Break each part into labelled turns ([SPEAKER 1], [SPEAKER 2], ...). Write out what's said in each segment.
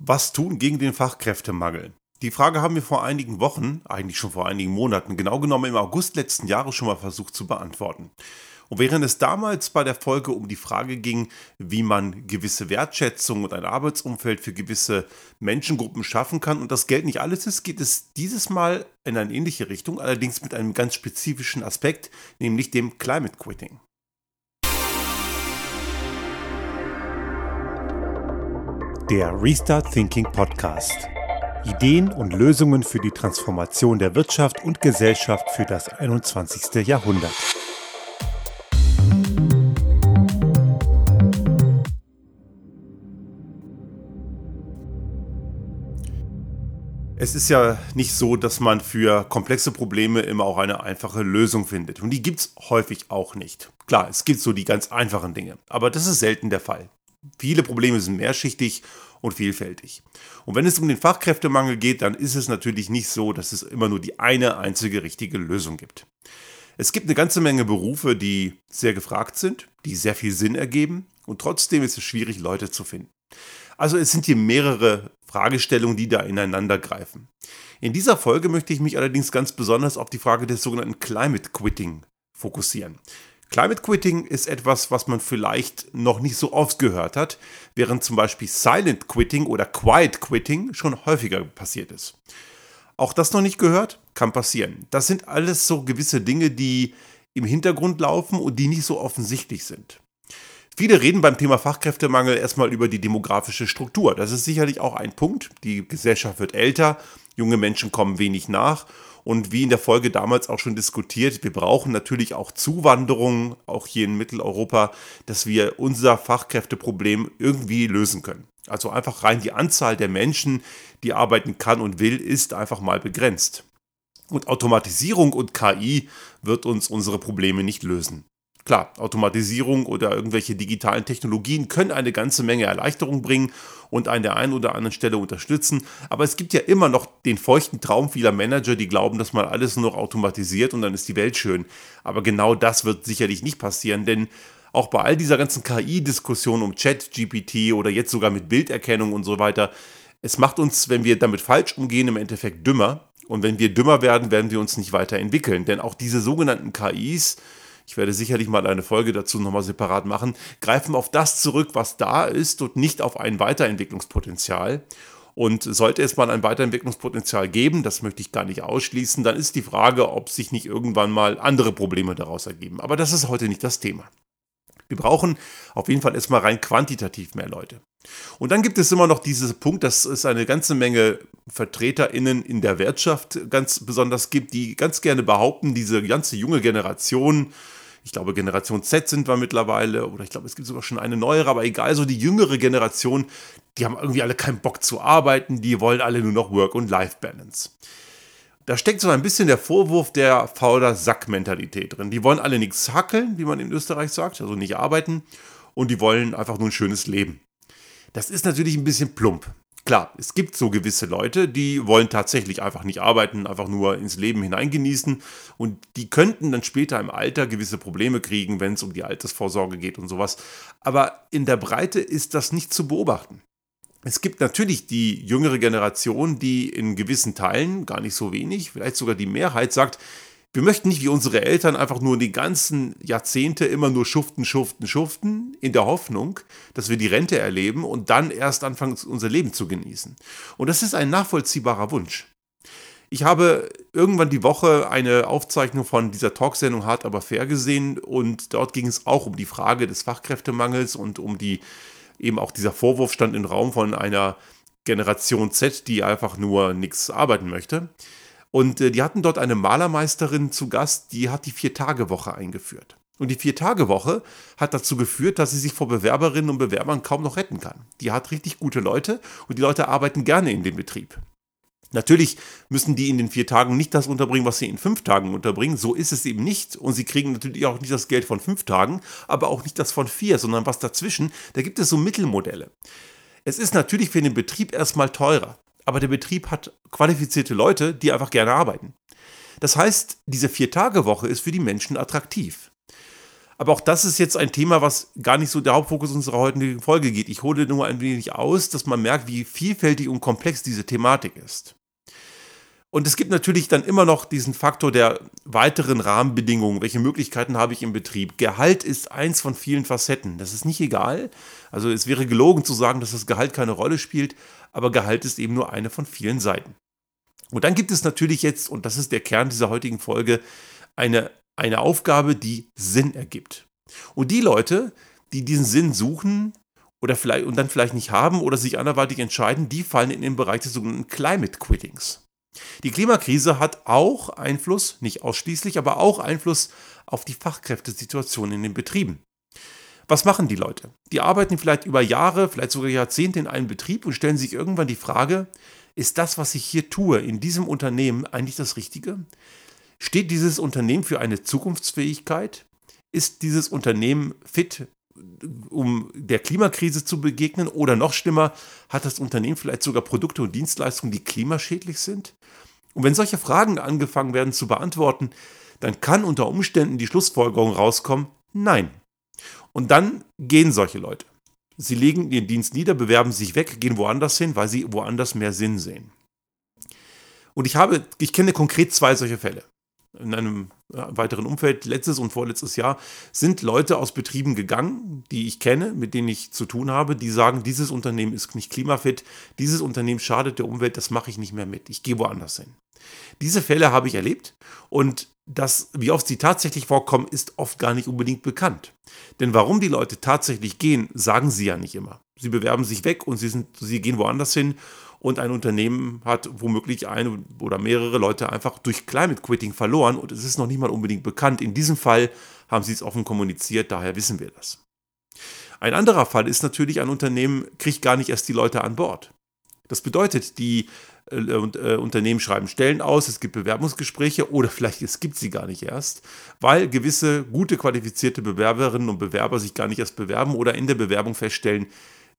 [SPEAKER 1] Was tun gegen den Fachkräftemangel? Die Frage haben wir vor einigen Wochen, eigentlich schon vor einigen Monaten, genau genommen im August letzten Jahres schon mal versucht zu beantworten. Und während es damals bei der Folge um die Frage ging, wie man gewisse Wertschätzung und ein Arbeitsumfeld für gewisse Menschengruppen schaffen kann und das Geld nicht alles ist, geht es dieses Mal in eine ähnliche Richtung, allerdings mit einem ganz spezifischen Aspekt, nämlich dem Climate Quitting.
[SPEAKER 2] Der Restart Thinking Podcast. Ideen und Lösungen für die Transformation der Wirtschaft und Gesellschaft für das 21. Jahrhundert.
[SPEAKER 1] Es ist ja nicht so, dass man für komplexe Probleme immer auch eine einfache Lösung findet. Und die gibt es häufig auch nicht. Klar, es gibt so die ganz einfachen Dinge, aber das ist selten der Fall. Viele Probleme sind mehrschichtig und vielfältig. Und wenn es um den Fachkräftemangel geht, dann ist es natürlich nicht so, dass es immer nur die eine einzige richtige Lösung gibt. Es gibt eine ganze Menge Berufe, die sehr gefragt sind, die sehr viel Sinn ergeben und trotzdem ist es schwierig, Leute zu finden. Also es sind hier mehrere Fragestellungen, die da ineinander greifen. In dieser Folge möchte ich mich allerdings ganz besonders auf die Frage des sogenannten Climate Quitting fokussieren. Climate Quitting ist etwas, was man vielleicht noch nicht so oft gehört hat, während zum Beispiel Silent Quitting oder Quiet Quitting schon häufiger passiert ist. Auch das noch nicht gehört? Kann passieren. Das sind alles so gewisse Dinge, die im Hintergrund laufen und die nicht so offensichtlich sind. Viele reden beim Thema Fachkräftemangel erstmal über die demografische Struktur. Das ist sicherlich auch ein Punkt. Die Gesellschaft wird älter, junge Menschen kommen wenig nach und wie in der Folge damals auch schon diskutiert, wir brauchen natürlich auch Zuwanderung, auch hier in Mitteleuropa, dass wir unser Fachkräfteproblem irgendwie lösen können. Also einfach rein die Anzahl der Menschen, die arbeiten kann und will, ist einfach mal begrenzt. Und Automatisierung und KI wird uns unsere Probleme nicht lösen. Klar, Automatisierung oder irgendwelche digitalen Technologien können eine ganze Menge Erleichterung bringen und an der einen oder anderen Stelle unterstützen. Aber es gibt ja immer noch den feuchten Traum vieler Manager, die glauben, dass man alles nur noch automatisiert und dann ist die Welt schön. Aber genau das wird sicherlich nicht passieren, denn auch bei all dieser ganzen KI-Diskussion um Chat, GPT oder jetzt sogar mit Bilderkennung und so weiter, es macht uns, wenn wir damit falsch umgehen, im Endeffekt dümmer. Und wenn wir dümmer werden, werden wir uns nicht weiterentwickeln. Denn auch diese sogenannten KIs, ich werde sicherlich mal eine Folge dazu nochmal separat machen, greifen auf das zurück, was da ist und nicht auf ein Weiterentwicklungspotenzial. Und sollte es mal ein Weiterentwicklungspotenzial geben, das möchte ich gar nicht ausschließen, dann ist die Frage, ob sich nicht irgendwann mal andere Probleme daraus ergeben. Aber das ist heute nicht das Thema. Wir brauchen auf jeden Fall erstmal rein quantitativ mehr Leute. Und dann gibt es immer noch diesen Punkt, dass es eine ganze Menge VertreterInnen in der Wirtschaft ganz besonders gibt, die ganz gerne behaupten, diese ganze junge Generation, ich glaube Generation Z sind wir mittlerweile, oder ich glaube es gibt sogar schon eine neuere, aber egal, so die jüngere Generation, die haben irgendwie alle keinen Bock zu arbeiten, die wollen alle nur noch Work- und Life-Balance. Da steckt so ein bisschen der Vorwurf der fauler Sack-Mentalität drin. Die wollen alle nichts hackeln, wie man in Österreich sagt, also nicht arbeiten, und die wollen einfach nur ein schönes Leben. Das ist natürlich ein bisschen plump. Klar, es gibt so gewisse Leute, die wollen tatsächlich einfach nicht arbeiten, einfach nur ins Leben hineingenießen und die könnten dann später im Alter gewisse Probleme kriegen, wenn es um die Altersvorsorge geht und sowas. Aber in der Breite ist das nicht zu beobachten. Es gibt natürlich die jüngere Generation, die in gewissen Teilen, gar nicht so wenig, vielleicht sogar die Mehrheit sagt, wir möchten nicht wie unsere Eltern einfach nur die ganzen Jahrzehnte immer nur schuften, schuften, schuften, in der Hoffnung, dass wir die Rente erleben und dann erst anfangen, unser Leben zu genießen. Und das ist ein nachvollziehbarer Wunsch. Ich habe irgendwann die Woche eine Aufzeichnung von dieser Talksendung Hart aber fair gesehen und dort ging es auch um die Frage des Fachkräftemangels und um die eben auch dieser Vorwurf stand im Raum von einer Generation Z, die einfach nur nichts arbeiten möchte. Und äh, die hatten dort eine Malermeisterin zu Gast, die hat die Vier-Tage-Woche eingeführt. Und die Vier-Tage-Woche hat dazu geführt, dass sie sich vor Bewerberinnen und Bewerbern kaum noch retten kann. Die hat richtig gute Leute und die Leute arbeiten gerne in dem Betrieb. Natürlich müssen die in den vier Tagen nicht das unterbringen, was sie in fünf Tagen unterbringen. So ist es eben nicht. Und sie kriegen natürlich auch nicht das Geld von fünf Tagen, aber auch nicht das von vier, sondern was dazwischen. Da gibt es so Mittelmodelle. Es ist natürlich für den Betrieb erstmal teurer, aber der Betrieb hat qualifizierte Leute, die einfach gerne arbeiten. Das heißt, diese Vier-Tage-Woche ist für die Menschen attraktiv. Aber auch das ist jetzt ein Thema, was gar nicht so der Hauptfokus unserer heutigen Folge geht. Ich hole nur ein wenig aus, dass man merkt, wie vielfältig und komplex diese Thematik ist. Und es gibt natürlich dann immer noch diesen Faktor der weiteren Rahmenbedingungen. Welche Möglichkeiten habe ich im Betrieb? Gehalt ist eins von vielen Facetten. Das ist nicht egal. Also es wäre gelogen zu sagen, dass das Gehalt keine Rolle spielt, aber Gehalt ist eben nur eine von vielen Seiten. Und dann gibt es natürlich jetzt, und das ist der Kern dieser heutigen Folge, eine, eine Aufgabe, die Sinn ergibt. Und die Leute, die diesen Sinn suchen oder vielleicht und dann vielleicht nicht haben oder sich anderweitig entscheiden, die fallen in den Bereich des sogenannten Climate Quittings. Die Klimakrise hat auch Einfluss, nicht ausschließlich, aber auch Einfluss auf die Fachkräftesituation in den Betrieben. Was machen die Leute? Die arbeiten vielleicht über Jahre, vielleicht sogar Jahrzehnte in einem Betrieb und stellen sich irgendwann die Frage, ist das, was ich hier tue, in diesem Unternehmen eigentlich das Richtige? Steht dieses Unternehmen für eine Zukunftsfähigkeit? Ist dieses Unternehmen fit um der Klimakrise zu begegnen? Oder noch schlimmer, hat das Unternehmen vielleicht sogar Produkte und Dienstleistungen, die klimaschädlich sind? Und wenn solche Fragen angefangen werden zu beantworten, dann kann unter Umständen die Schlussfolgerung rauskommen, nein. Und dann gehen solche Leute. Sie legen ihren Dienst nieder, bewerben sich weg, gehen woanders hin, weil sie woanders mehr Sinn sehen. Und ich habe, ich kenne konkret zwei solche Fälle in einem weiteren Umfeld, letztes und vorletztes Jahr, sind Leute aus Betrieben gegangen, die ich kenne, mit denen ich zu tun habe, die sagen, dieses Unternehmen ist nicht klimafit, dieses Unternehmen schadet der Umwelt, das mache ich nicht mehr mit, ich gehe woanders hin. Diese Fälle habe ich erlebt und das, wie oft sie tatsächlich vorkommen, ist oft gar nicht unbedingt bekannt. Denn warum die Leute tatsächlich gehen, sagen sie ja nicht immer. Sie bewerben sich weg und sie, sind, sie gehen woanders hin und ein Unternehmen hat womöglich eine oder mehrere Leute einfach durch Climate Quitting verloren und es ist noch nicht mal unbedingt bekannt. In diesem Fall haben sie es offen kommuniziert, daher wissen wir das. Ein anderer Fall ist natürlich, ein Unternehmen kriegt gar nicht erst die Leute an Bord. Das bedeutet, die äh, äh, Unternehmen schreiben Stellen aus, es gibt Bewerbungsgespräche oder vielleicht es gibt sie gar nicht erst, weil gewisse gute qualifizierte Bewerberinnen und Bewerber sich gar nicht erst bewerben oder in der Bewerbung feststellen,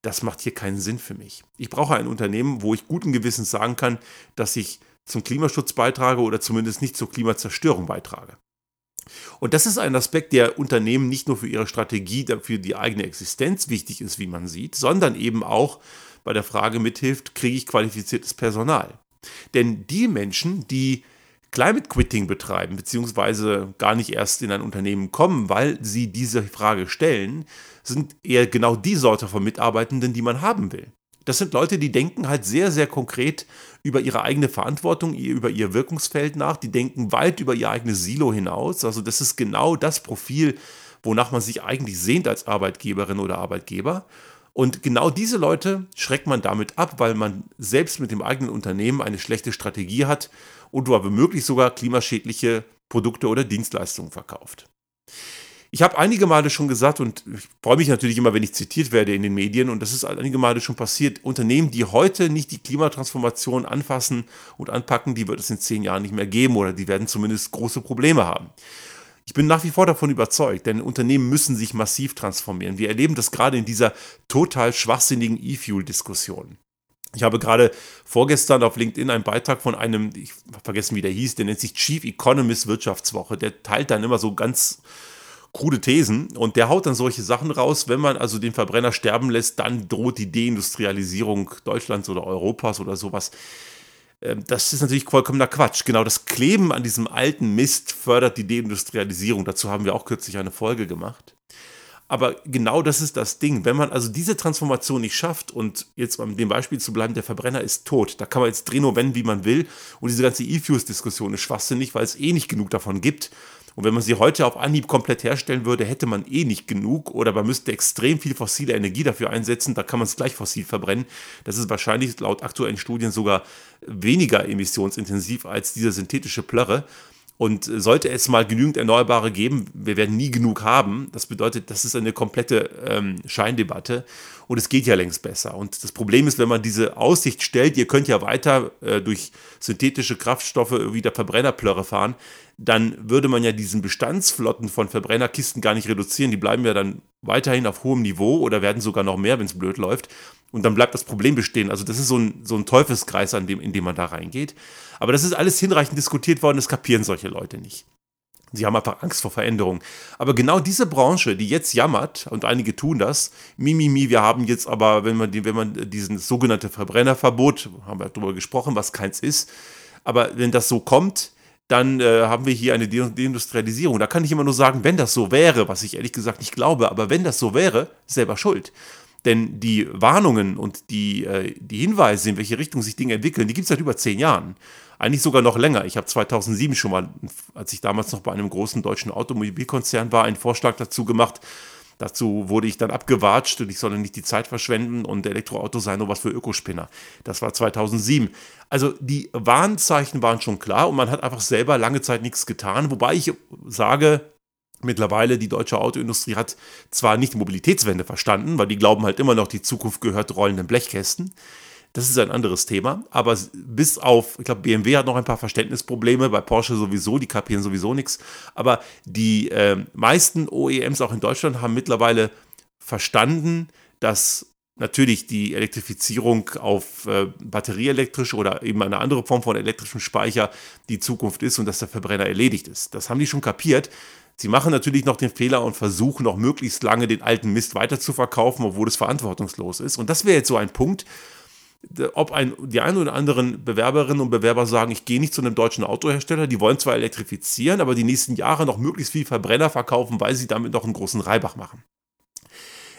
[SPEAKER 1] das macht hier keinen Sinn für mich. Ich brauche ein Unternehmen, wo ich guten Gewissens sagen kann, dass ich zum Klimaschutz beitrage oder zumindest nicht zur Klimazerstörung beitrage. Und das ist ein Aspekt, der Unternehmen nicht nur für ihre Strategie, für die eigene Existenz wichtig ist, wie man sieht, sondern eben auch bei der Frage mithilft, kriege ich qualifiziertes Personal. Denn die Menschen, die Climate Quitting betreiben, beziehungsweise gar nicht erst in ein Unternehmen kommen, weil sie diese Frage stellen, sind eher genau die Sorte von Mitarbeitenden, die man haben will. Das sind Leute, die denken halt sehr, sehr konkret über ihre eigene Verantwortung, über ihr Wirkungsfeld nach. Die denken weit über ihr eigenes Silo hinaus. Also das ist genau das Profil, wonach man sich eigentlich sehnt als Arbeitgeberin oder Arbeitgeber. Und genau diese Leute schreckt man damit ab, weil man selbst mit dem eigenen Unternehmen eine schlechte Strategie hat und womöglich sogar klimaschädliche Produkte oder Dienstleistungen verkauft. Ich habe einige Male schon gesagt und ich freue mich natürlich immer, wenn ich zitiert werde in den Medien und das ist einige Male schon passiert. Unternehmen, die heute nicht die Klimatransformation anfassen und anpacken, die wird es in zehn Jahren nicht mehr geben oder die werden zumindest große Probleme haben. Ich bin nach wie vor davon überzeugt, denn Unternehmen müssen sich massiv transformieren. Wir erleben das gerade in dieser total schwachsinnigen E-Fuel-Diskussion. Ich habe gerade vorgestern auf LinkedIn einen Beitrag von einem, ich habe vergessen, wie der hieß, der nennt sich Chief Economist Wirtschaftswoche. Der teilt dann immer so ganz krude Thesen und der haut dann solche Sachen raus, wenn man also den Verbrenner sterben lässt, dann droht die Deindustrialisierung Deutschlands oder Europas oder sowas. Ähm, das ist natürlich vollkommener Quatsch. Genau das Kleben an diesem alten Mist fördert die Deindustrialisierung. Dazu haben wir auch kürzlich eine Folge gemacht. Aber genau das ist das Ding. Wenn man also diese Transformation nicht schafft und jetzt um dem Beispiel zu bleiben, der Verbrenner ist tot, da kann man jetzt drehen und wenden, wie man will. Und diese ganze E-Fuels-Diskussion ist schwachsinnig, weil es eh nicht genug davon gibt. Und wenn man sie heute auf Anhieb komplett herstellen würde, hätte man eh nicht genug oder man müsste extrem viel fossile Energie dafür einsetzen. Da kann man es gleich fossil verbrennen. Das ist wahrscheinlich laut aktuellen Studien sogar weniger emissionsintensiv als diese synthetische Plörre. Und sollte es mal genügend Erneuerbare geben, wir werden nie genug haben. Das bedeutet, das ist eine komplette ähm, Scheindebatte und es geht ja längst besser. Und das Problem ist, wenn man diese Aussicht stellt, ihr könnt ja weiter äh, durch synthetische Kraftstoffe wieder Verbrennerplörre fahren, dann würde man ja diesen Bestandsflotten von Verbrennerkisten gar nicht reduzieren. Die bleiben ja dann weiterhin auf hohem Niveau oder werden sogar noch mehr, wenn es blöd läuft. Und dann bleibt das Problem bestehen. Also das ist so ein, so ein Teufelskreis, an dem, in dem man da reingeht. Aber das ist alles hinreichend diskutiert worden, das kapieren solche Leute nicht. Sie haben einfach Angst vor Veränderung. Aber genau diese Branche, die jetzt jammert, und einige tun das, Mimimi, wir haben jetzt aber, wenn man, wenn man diesen sogenannte Verbrennerverbot, haben wir darüber gesprochen, was keins ist, aber wenn das so kommt, dann äh, haben wir hier eine Deindustrialisierung. Da kann ich immer nur sagen, wenn das so wäre, was ich ehrlich gesagt nicht glaube, aber wenn das so wäre, selber schuld. Denn die Warnungen und die, äh, die Hinweise, in welche Richtung sich Dinge entwickeln, die gibt es seit über zehn Jahren. Eigentlich sogar noch länger. Ich habe 2007 schon mal, als ich damals noch bei einem großen deutschen Automobilkonzern war, einen Vorschlag dazu gemacht, Dazu wurde ich dann abgewatscht und ich solle nicht die Zeit verschwenden und Elektroauto sei nur was für Ökospinner. Das war 2007. Also die Warnzeichen waren schon klar und man hat einfach selber lange Zeit nichts getan. Wobei ich sage, mittlerweile die deutsche Autoindustrie hat zwar nicht die Mobilitätswende verstanden, weil die glauben halt immer noch, die Zukunft gehört rollenden Blechkästen. Das ist ein anderes Thema. Aber bis auf, ich glaube, BMW hat noch ein paar Verständnisprobleme, bei Porsche sowieso, die kapieren sowieso nichts. Aber die äh, meisten OEMs auch in Deutschland haben mittlerweile verstanden, dass natürlich die Elektrifizierung auf äh, batterieelektrisch oder eben eine andere Form von elektrischem Speicher die Zukunft ist und dass der Verbrenner erledigt ist. Das haben die schon kapiert. Sie machen natürlich noch den Fehler und versuchen noch möglichst lange den alten Mist weiter zu verkaufen, obwohl es verantwortungslos ist. Und das wäre jetzt so ein Punkt, ob ein, die einen oder anderen Bewerberinnen und Bewerber sagen, ich gehe nicht zu einem deutschen Autohersteller, die wollen zwar elektrifizieren, aber die nächsten Jahre noch möglichst viel Verbrenner verkaufen, weil sie damit noch einen großen Reibach machen.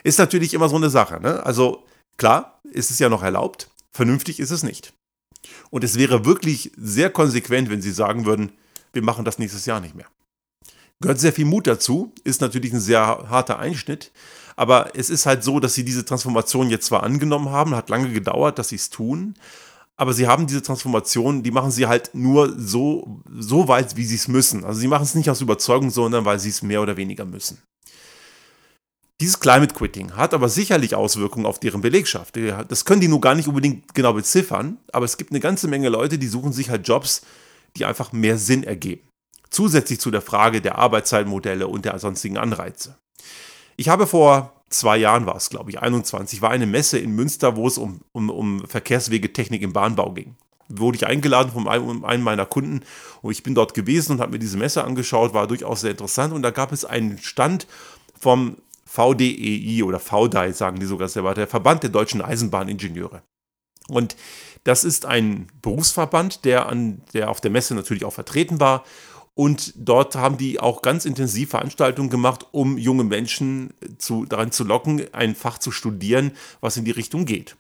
[SPEAKER 1] Ist natürlich immer so eine Sache. Ne? Also klar, ist es ja noch erlaubt, vernünftig ist es nicht. Und es wäre wirklich sehr konsequent, wenn sie sagen würden, wir machen das nächstes Jahr nicht mehr. Gehört sehr viel Mut dazu, ist natürlich ein sehr harter Einschnitt, aber es ist halt so, dass sie diese Transformation jetzt zwar angenommen haben, hat lange gedauert, dass sie es tun, aber sie haben diese Transformation, die machen sie halt nur so, so weit, wie sie es müssen. Also sie machen es nicht aus Überzeugung, sondern weil sie es mehr oder weniger müssen. Dieses Climate Quitting hat aber sicherlich Auswirkungen auf deren Belegschaft. Das können die nur gar nicht unbedingt genau beziffern, aber es gibt eine ganze Menge Leute, die suchen sich halt Jobs, die einfach mehr Sinn ergeben. Zusätzlich zu der Frage der Arbeitszeitmodelle und der sonstigen Anreize. Ich habe vor zwei Jahren war es, glaube ich, 21, war eine Messe in Münster, wo es um, um, um Verkehrswegetechnik im Bahnbau ging. Wurde ich eingeladen von einem, einem meiner Kunden und ich bin dort gewesen und habe mir diese Messe angeschaut, war durchaus sehr interessant und da gab es einen Stand vom VDEI oder VDI, sagen die sogar selber, der Verband der deutschen Eisenbahningenieure. Und das ist ein Berufsverband, der, an, der auf der Messe natürlich auch vertreten war und dort haben die auch ganz intensiv Veranstaltungen gemacht, um junge Menschen zu, daran zu locken, ein Fach zu studieren, was in die Richtung geht.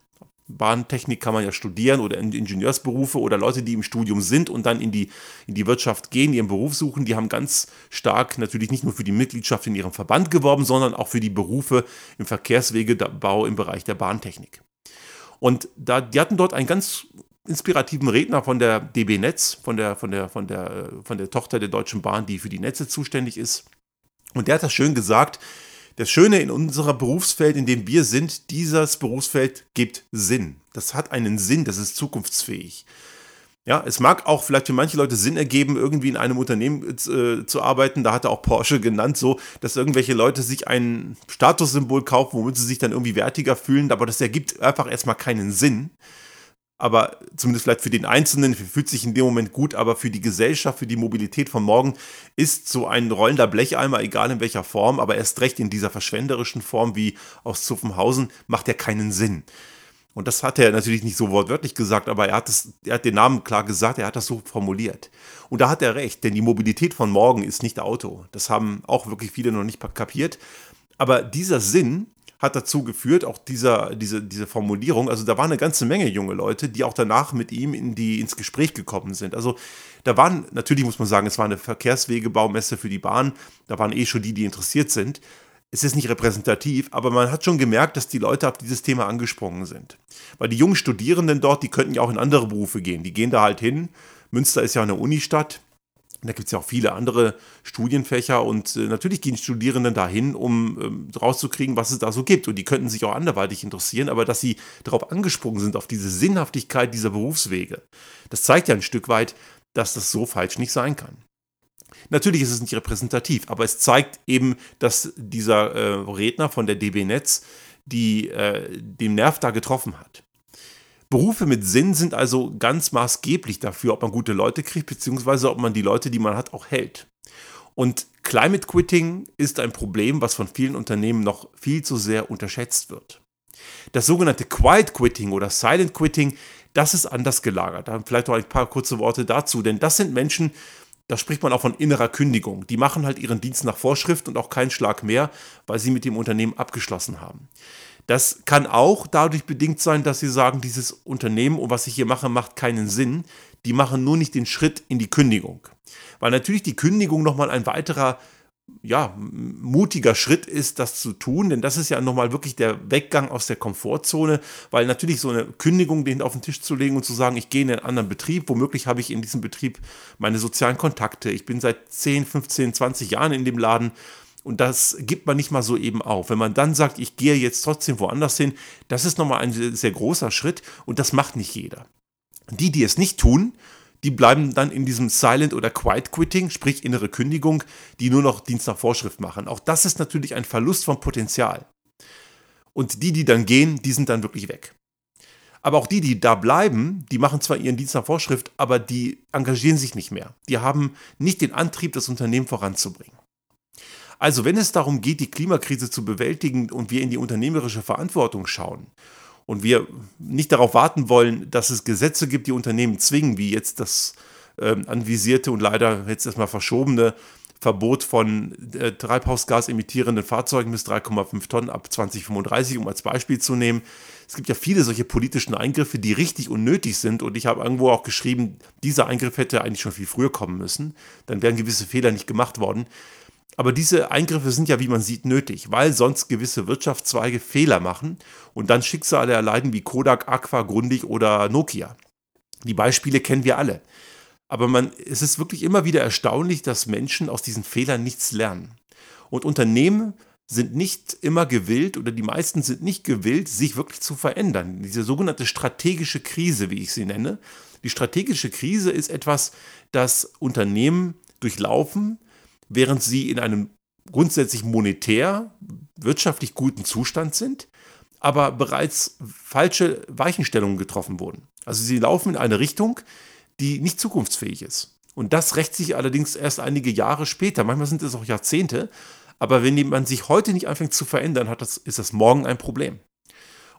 [SPEAKER 1] Bahntechnik kann man ja studieren oder in Ingenieursberufe oder Leute, die im Studium sind und dann in die, in die Wirtschaft gehen, ihren Beruf suchen, die haben ganz stark natürlich nicht nur für die Mitgliedschaft in ihrem Verband geworben, sondern auch für die Berufe im Verkehrswegebau im Bereich der Bahntechnik. Und da, die hatten dort ein ganz inspirativen Redner von der DB Netz, von der, von, der, von, der, von der Tochter der Deutschen Bahn, die für die Netze zuständig ist. Und der hat das schön gesagt. Das Schöne in unserem Berufsfeld, in dem wir sind, dieses Berufsfeld gibt Sinn. Das hat einen Sinn, das ist zukunftsfähig. Ja, es mag auch vielleicht für manche Leute Sinn ergeben, irgendwie in einem Unternehmen äh, zu arbeiten. Da hat er auch Porsche genannt, so, dass irgendwelche Leute sich ein Statussymbol kaufen, womit sie sich dann irgendwie wertiger fühlen. Aber das ergibt einfach erstmal keinen Sinn aber zumindest vielleicht für den Einzelnen fühlt sich in dem Moment gut, aber für die Gesellschaft, für die Mobilität von morgen ist so ein rollender Blecheimer, egal in welcher Form, aber erst recht in dieser verschwenderischen Form wie aus Zuffenhausen, macht er keinen Sinn. Und das hat er natürlich nicht so wortwörtlich gesagt, aber er hat, das, er hat den Namen klar gesagt, er hat das so formuliert. Und da hat er recht, denn die Mobilität von morgen ist nicht Auto. Das haben auch wirklich viele noch nicht kapiert. Aber dieser Sinn, hat dazu geführt, auch dieser, diese, diese Formulierung, also da waren eine ganze Menge junge Leute, die auch danach mit ihm in die, ins Gespräch gekommen sind. Also da waren, natürlich muss man sagen, es war eine Verkehrswegebaumesse für die Bahn, da waren eh schon die, die interessiert sind. Es ist nicht repräsentativ, aber man hat schon gemerkt, dass die Leute auf dieses Thema angesprungen sind. Weil die jungen Studierenden dort, die könnten ja auch in andere Berufe gehen. Die gehen da halt hin. Münster ist ja eine Unistadt da gibt es ja auch viele andere Studienfächer und äh, natürlich gehen Studierenden dahin, um ähm, rauszukriegen, was es da so gibt. Und die könnten sich auch anderweitig interessieren, aber dass sie darauf angesprungen sind, auf diese Sinnhaftigkeit dieser Berufswege, das zeigt ja ein Stück weit, dass das so falsch nicht sein kann. Natürlich ist es nicht repräsentativ, aber es zeigt eben, dass dieser äh, Redner von der DB Netz die, äh, den Nerv da getroffen hat. Berufe mit Sinn sind also ganz maßgeblich dafür, ob man gute Leute kriegt, beziehungsweise ob man die Leute, die man hat, auch hält. Und Climate Quitting ist ein Problem, was von vielen Unternehmen noch viel zu sehr unterschätzt wird. Das sogenannte Quiet Quitting oder Silent Quitting, das ist anders gelagert. Da vielleicht noch ein paar kurze Worte dazu, denn das sind Menschen, da spricht man auch von innerer Kündigung. Die machen halt ihren Dienst nach Vorschrift und auch keinen Schlag mehr, weil sie mit dem Unternehmen abgeschlossen haben. Das kann auch dadurch bedingt sein, dass sie sagen, dieses Unternehmen und was ich hier mache, macht keinen Sinn. Die machen nur nicht den Schritt in die Kündigung. Weil natürlich die Kündigung nochmal ein weiterer ja, mutiger Schritt ist, das zu tun, denn das ist ja nochmal wirklich der Weggang aus der Komfortzone, weil natürlich so eine Kündigung den auf den Tisch zu legen und zu sagen, ich gehe in einen anderen Betrieb, womöglich habe ich in diesem Betrieb meine sozialen Kontakte, ich bin seit 10, 15, 20 Jahren in dem Laden und das gibt man nicht mal so eben auf. Wenn man dann sagt, ich gehe jetzt trotzdem woanders hin, das ist nochmal ein sehr großer Schritt und das macht nicht jeder. Die, die es nicht tun, die bleiben dann in diesem Silent oder Quiet Quitting, sprich innere Kündigung, die nur noch Dienst nach Vorschrift machen. Auch das ist natürlich ein Verlust von Potenzial. Und die, die dann gehen, die sind dann wirklich weg. Aber auch die, die da bleiben, die machen zwar ihren Dienst nach Vorschrift, aber die engagieren sich nicht mehr. Die haben nicht den Antrieb, das Unternehmen voranzubringen. Also wenn es darum geht, die Klimakrise zu bewältigen und wir in die unternehmerische Verantwortung schauen und wir nicht darauf warten wollen, dass es Gesetze gibt, die Unternehmen zwingen, wie jetzt das äh, anvisierte und leider jetzt erstmal verschobene Verbot von äh, Treibhausgas emittierenden Fahrzeugen bis 3,5 Tonnen ab 2035, um als Beispiel zu nehmen. Es gibt ja viele solche politischen Eingriffe, die richtig und nötig sind. Und ich habe irgendwo auch geschrieben, dieser Eingriff hätte eigentlich schon viel früher kommen müssen. Dann wären gewisse Fehler nicht gemacht worden. Aber diese Eingriffe sind ja, wie man sieht, nötig, weil sonst gewisse Wirtschaftszweige Fehler machen und dann Schicksale erleiden wie Kodak, Aqua, Grundig oder Nokia. Die Beispiele kennen wir alle. Aber man, es ist wirklich immer wieder erstaunlich, dass Menschen aus diesen Fehlern nichts lernen. Und Unternehmen sind nicht immer gewillt oder die meisten sind nicht gewillt, sich wirklich zu verändern. Diese sogenannte strategische Krise, wie ich sie nenne. Die strategische Krise ist etwas, das Unternehmen durchlaufen, während sie in einem grundsätzlich monetär, wirtschaftlich guten Zustand sind, aber bereits falsche Weichenstellungen getroffen wurden. Also sie laufen in eine Richtung, die nicht zukunftsfähig ist. Und das rächt sich allerdings erst einige Jahre später. Manchmal sind es auch Jahrzehnte. Aber wenn man sich heute nicht anfängt zu verändern, hat das, ist das morgen ein Problem.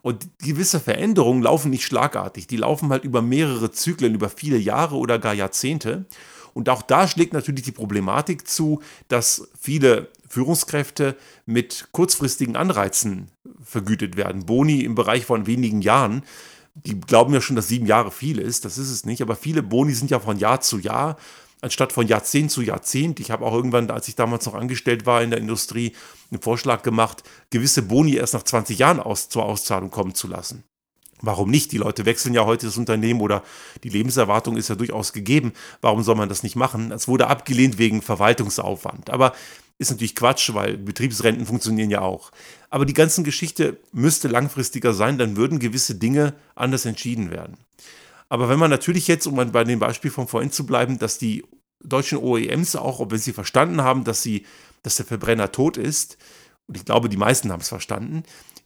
[SPEAKER 1] Und gewisse Veränderungen laufen nicht schlagartig. Die laufen halt über mehrere Zyklen, über viele Jahre oder gar Jahrzehnte. Und auch da schlägt natürlich die Problematik zu, dass viele Führungskräfte mit kurzfristigen Anreizen vergütet werden. Boni im Bereich von wenigen Jahren. Die glauben ja schon, dass sieben Jahre viel ist. Das ist es nicht. Aber viele Boni sind ja von Jahr zu Jahr anstatt von Jahrzehnt zu Jahrzehnt. Ich habe auch irgendwann, als ich damals noch angestellt war in der Industrie, einen Vorschlag gemacht, gewisse Boni erst nach 20 Jahren aus, zur Auszahlung kommen zu lassen. Warum nicht? Die Leute wechseln ja heute das Unternehmen oder die Lebenserwartung ist ja durchaus gegeben. Warum soll man das nicht machen? Es wurde abgelehnt wegen Verwaltungsaufwand. Aber ist natürlich Quatsch, weil Betriebsrenten funktionieren ja auch. Aber die ganze Geschichte müsste langfristiger sein, dann würden gewisse Dinge anders entschieden werden. Aber wenn man natürlich jetzt, um bei dem Beispiel von vorhin zu bleiben, dass die deutschen OEMs auch, ob wenn sie verstanden haben, dass sie, dass der Verbrenner tot ist, und ich glaube, die meisten haben es verstanden,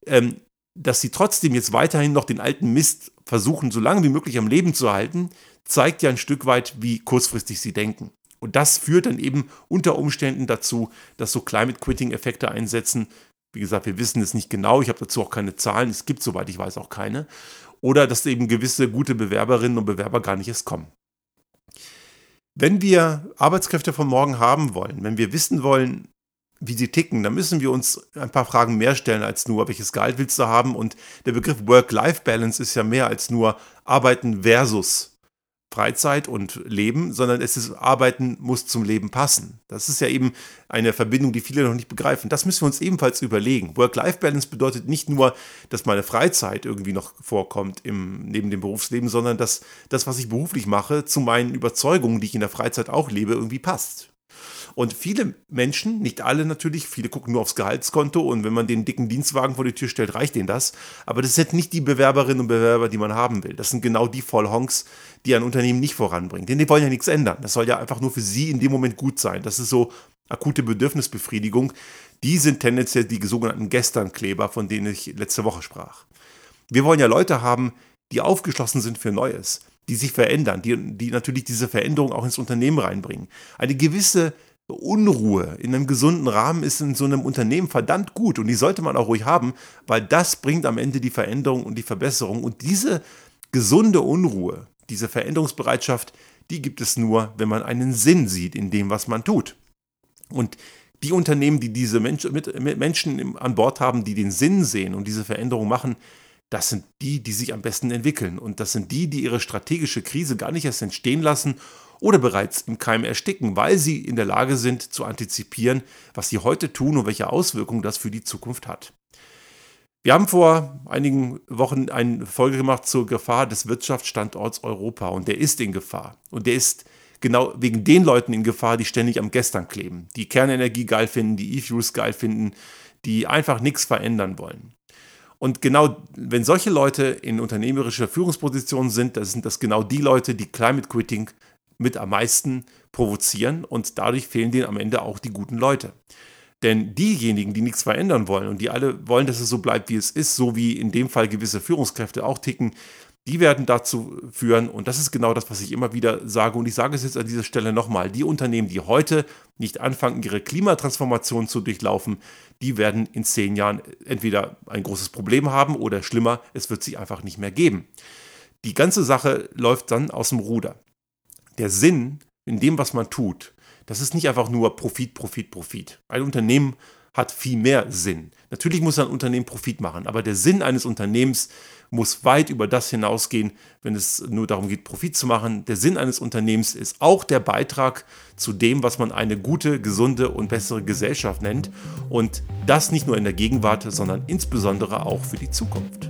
[SPEAKER 1] ähm, dass sie trotzdem jetzt weiterhin noch den alten Mist versuchen, so lange wie möglich am Leben zu halten, zeigt ja ein Stück weit, wie kurzfristig sie denken. Und das führt dann eben unter Umständen dazu, dass so Climate Quitting-Effekte einsetzen. Wie gesagt, wir wissen es nicht genau, ich habe dazu auch keine Zahlen, es gibt, soweit ich weiß, auch keine. Oder dass eben gewisse gute Bewerberinnen und Bewerber gar nicht erst kommen. Wenn wir Arbeitskräfte von morgen haben wollen, wenn wir wissen wollen, wie sie ticken, dann müssen wir uns ein paar Fragen mehr stellen als nur, welches Gehalt willst du haben? Und der Begriff Work-Life-Balance ist ja mehr als nur Arbeiten versus Freizeit und Leben, sondern es ist Arbeiten muss zum Leben passen. Das ist ja eben eine Verbindung, die viele noch nicht begreifen. Das müssen wir uns ebenfalls überlegen. Work-Life-Balance bedeutet nicht nur, dass meine Freizeit irgendwie noch vorkommt im, neben dem Berufsleben, sondern dass das, was ich beruflich mache, zu meinen Überzeugungen, die ich in der Freizeit auch lebe, irgendwie passt. Und viele Menschen, nicht alle natürlich, viele gucken nur aufs Gehaltskonto und wenn man den dicken Dienstwagen vor die Tür stellt, reicht denen das. Aber das sind nicht die Bewerberinnen und Bewerber, die man haben will. Das sind genau die Vollhonks, die ein Unternehmen nicht voranbringen. Denn die wollen ja nichts ändern. Das soll ja einfach nur für sie in dem Moment gut sein. Das ist so akute Bedürfnisbefriedigung. Die sind tendenziell die sogenannten Gesternkleber, von denen ich letzte Woche sprach. Wir wollen ja Leute haben, die aufgeschlossen sind für Neues, die sich verändern, die, die natürlich diese Veränderung auch ins Unternehmen reinbringen. Eine gewisse Unruhe in einem gesunden Rahmen ist in so einem Unternehmen verdammt gut und die sollte man auch ruhig haben, weil das bringt am Ende die Veränderung und die Verbesserung. Und diese gesunde Unruhe, diese Veränderungsbereitschaft, die gibt es nur, wenn man einen Sinn sieht in dem, was man tut. Und die Unternehmen, die diese Mensch, mit, mit Menschen an Bord haben, die den Sinn sehen und diese Veränderung machen, das sind die, die sich am besten entwickeln. Und das sind die, die ihre strategische Krise gar nicht erst entstehen lassen oder bereits im Keim ersticken, weil sie in der Lage sind zu antizipieren, was sie heute tun und welche Auswirkungen das für die Zukunft hat. Wir haben vor einigen Wochen eine Folge gemacht zur Gefahr des Wirtschaftsstandorts Europa und der ist in Gefahr. Und der ist genau wegen den Leuten in Gefahr, die ständig am Gestern kleben, die Kernenergie geil finden, die E-Fuels geil finden, die einfach nichts verändern wollen. Und genau, wenn solche Leute in unternehmerischer Führungsposition sind, dann sind das genau die Leute, die Climate Quitting mit am meisten provozieren und dadurch fehlen denen am Ende auch die guten Leute. Denn diejenigen, die nichts verändern wollen und die alle wollen, dass es so bleibt, wie es ist, so wie in dem Fall gewisse Führungskräfte auch ticken, die werden dazu führen, und das ist genau das, was ich immer wieder sage, und ich sage es jetzt an dieser Stelle nochmal, die Unternehmen, die heute nicht anfangen, ihre Klimatransformation zu durchlaufen, die werden in zehn Jahren entweder ein großes Problem haben oder schlimmer, es wird sie einfach nicht mehr geben. Die ganze Sache läuft dann aus dem Ruder. Der Sinn in dem, was man tut, das ist nicht einfach nur Profit, Profit, Profit. Ein Unternehmen hat viel mehr Sinn. Natürlich muss ein Unternehmen Profit machen, aber der Sinn eines Unternehmens muss weit über das hinausgehen, wenn es nur darum geht, Profit zu machen. Der Sinn eines Unternehmens ist auch der Beitrag zu dem, was man eine gute, gesunde und bessere Gesellschaft nennt. Und das nicht nur in der Gegenwart, sondern insbesondere auch für die Zukunft.